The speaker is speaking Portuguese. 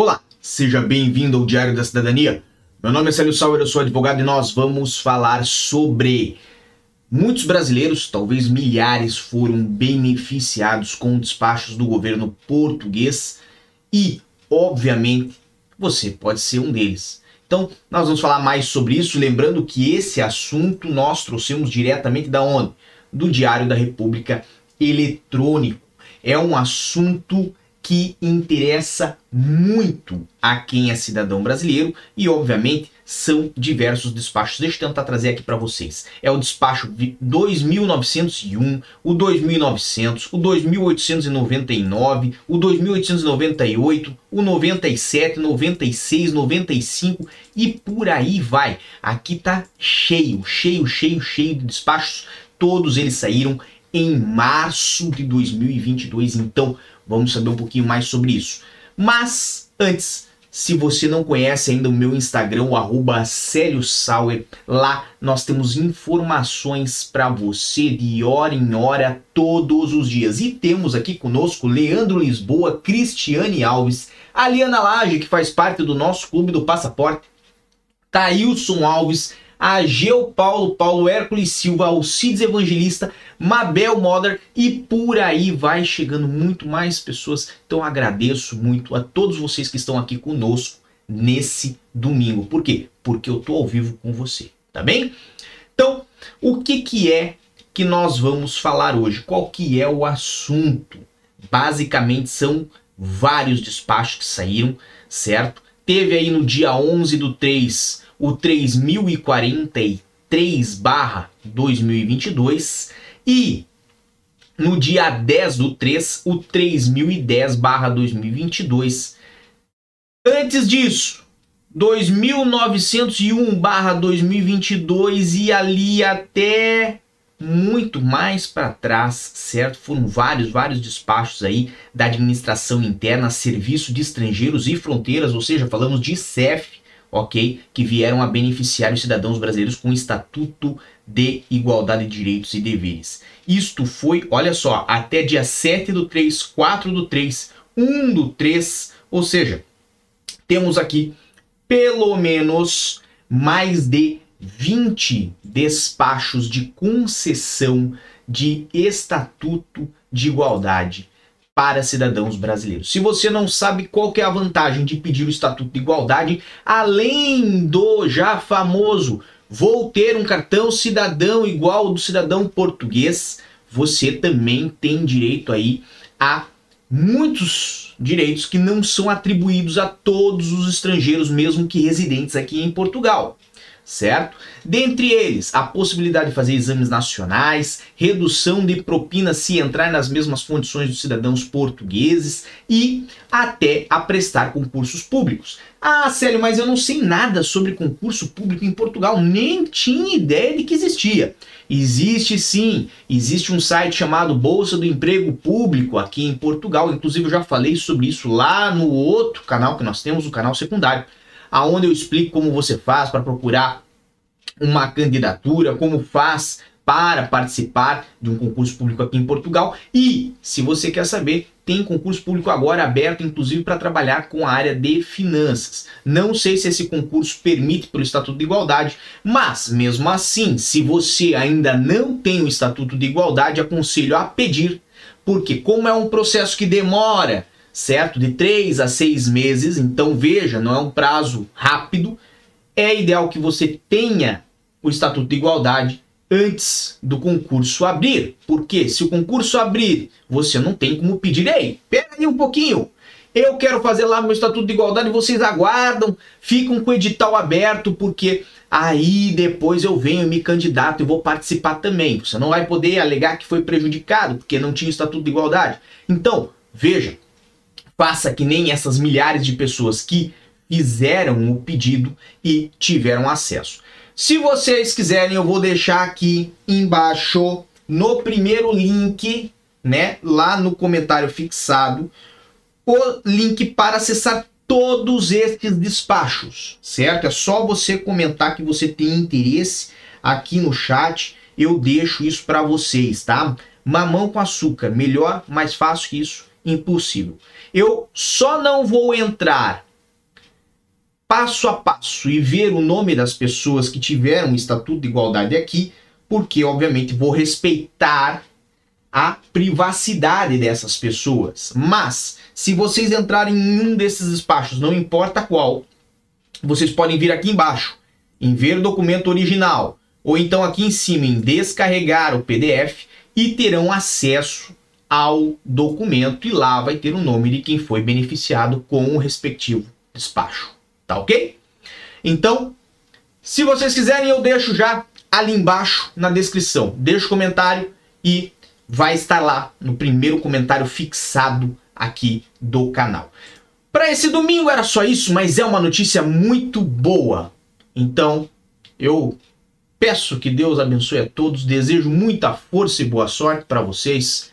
Olá, seja bem-vindo ao Diário da Cidadania. Meu nome é Célio Sauer, eu sou advogado e nós vamos falar sobre muitos brasileiros, talvez milhares, foram beneficiados com despachos do governo português e, obviamente, você pode ser um deles. Então, nós vamos falar mais sobre isso, lembrando que esse assunto nós trouxemos diretamente da onde? Do Diário da República Eletrônico. É um assunto que interessa muito a quem é cidadão brasileiro e, obviamente, são diversos despachos. Deixa eu tentar trazer aqui para vocês. É o despacho 2901, o 2900, o 2899, o 2898, o 97, 96, 95 e por aí vai. Aqui tá cheio, cheio, cheio, cheio de despachos. Todos eles saíram em março de 2022. Então, Vamos saber um pouquinho mais sobre isso. Mas antes, se você não conhece ainda o meu Instagram, o arroba lá nós temos informações para você de hora em hora, todos os dias. E temos aqui conosco Leandro Lisboa, Cristiane Alves, Aliana Lage, que faz parte do nosso clube do Passaporte, Thailson Alves, Ageu Paulo, Paulo Hércules Silva, Alcides Evangelista, Mabel Moder e por aí vai chegando muito mais pessoas. Então agradeço muito a todos vocês que estão aqui conosco nesse domingo. Por quê? Porque eu tô ao vivo com você, tá bem? Então, o que que é que nós vamos falar hoje? Qual que é o assunto? Basicamente são vários despachos que saíram, certo? Teve aí no dia 11 do 3 o 3043-2022 e no dia 10 do 3, o 3010-2022. Antes disso, 2901-2022 e ali até muito mais para trás, certo? Foram vários, vários despachos aí da administração interna, Serviço de Estrangeiros e Fronteiras, ou seja, falamos de CEF, ok? Que vieram a beneficiar os cidadãos brasileiros com o Estatuto de Igualdade de Direitos e Deveres. Isto foi, olha só, até dia 7 do 3, 4 do 3, 1 do 3, ou seja, temos aqui pelo menos mais de 20 despachos de concessão de Estatuto de Igualdade para cidadãos brasileiros. Se você não sabe qual é a vantagem de pedir o Estatuto de Igualdade, além do já famoso vou ter um cartão cidadão igual ao do cidadão português, você também tem direito aí a muitos direitos que não são atribuídos a todos os estrangeiros, mesmo que residentes aqui em Portugal certo? Dentre eles, a possibilidade de fazer exames nacionais, redução de propina se entrar nas mesmas condições dos cidadãos portugueses e até a prestar concursos públicos. Ah, Célio, mas eu não sei nada sobre concurso público em Portugal, nem tinha ideia de que existia. Existe sim, existe um site chamado Bolsa do Emprego Público aqui em Portugal, inclusive eu já falei sobre isso lá no outro canal que nós temos, o canal secundário aonde eu explico como você faz para procurar uma candidatura, como faz para participar de um concurso público aqui em Portugal. E, se você quer saber, tem concurso público agora aberto, inclusive para trabalhar com a área de finanças. Não sei se esse concurso permite pelo Estatuto de Igualdade, mas mesmo assim, se você ainda não tem o Estatuto de Igualdade, aconselho a pedir, porque como é um processo que demora certo? De três a seis meses, então veja, não é um prazo rápido. É ideal que você tenha o Estatuto de Igualdade antes do concurso abrir, porque se o concurso abrir, você não tem como pedir, ei, pera aí um pouquinho, eu quero fazer lá meu Estatuto de Igualdade, vocês aguardam, ficam com o edital aberto, porque aí depois eu venho e me candidato e vou participar também. Você não vai poder alegar que foi prejudicado, porque não tinha Estatuto de Igualdade. Então, veja, faça que nem essas milhares de pessoas que fizeram o pedido e tiveram acesso. Se vocês quiserem, eu vou deixar aqui embaixo no primeiro link, né, lá no comentário fixado, o link para acessar todos estes despachos, certo? É só você comentar que você tem interesse aqui no chat, eu deixo isso para vocês, tá? Mamão com açúcar, melhor, mais fácil que isso, impossível. Eu só não vou entrar passo a passo e ver o nome das pessoas que tiveram o estatuto de igualdade aqui, porque obviamente vou respeitar a privacidade dessas pessoas. Mas se vocês entrarem em um desses despachos, não importa qual, vocês podem vir aqui embaixo em ver documento original ou então aqui em cima em descarregar o PDF e terão acesso ao documento e lá vai ter o nome de quem foi beneficiado com o respectivo despacho. Tá ok? Então, se vocês quiserem, eu deixo já ali embaixo na descrição. Deixa o comentário e vai estar lá no primeiro comentário fixado aqui do canal. Para esse domingo era só isso, mas é uma notícia muito boa. Então, eu peço que Deus abençoe a todos, desejo muita força e boa sorte para vocês.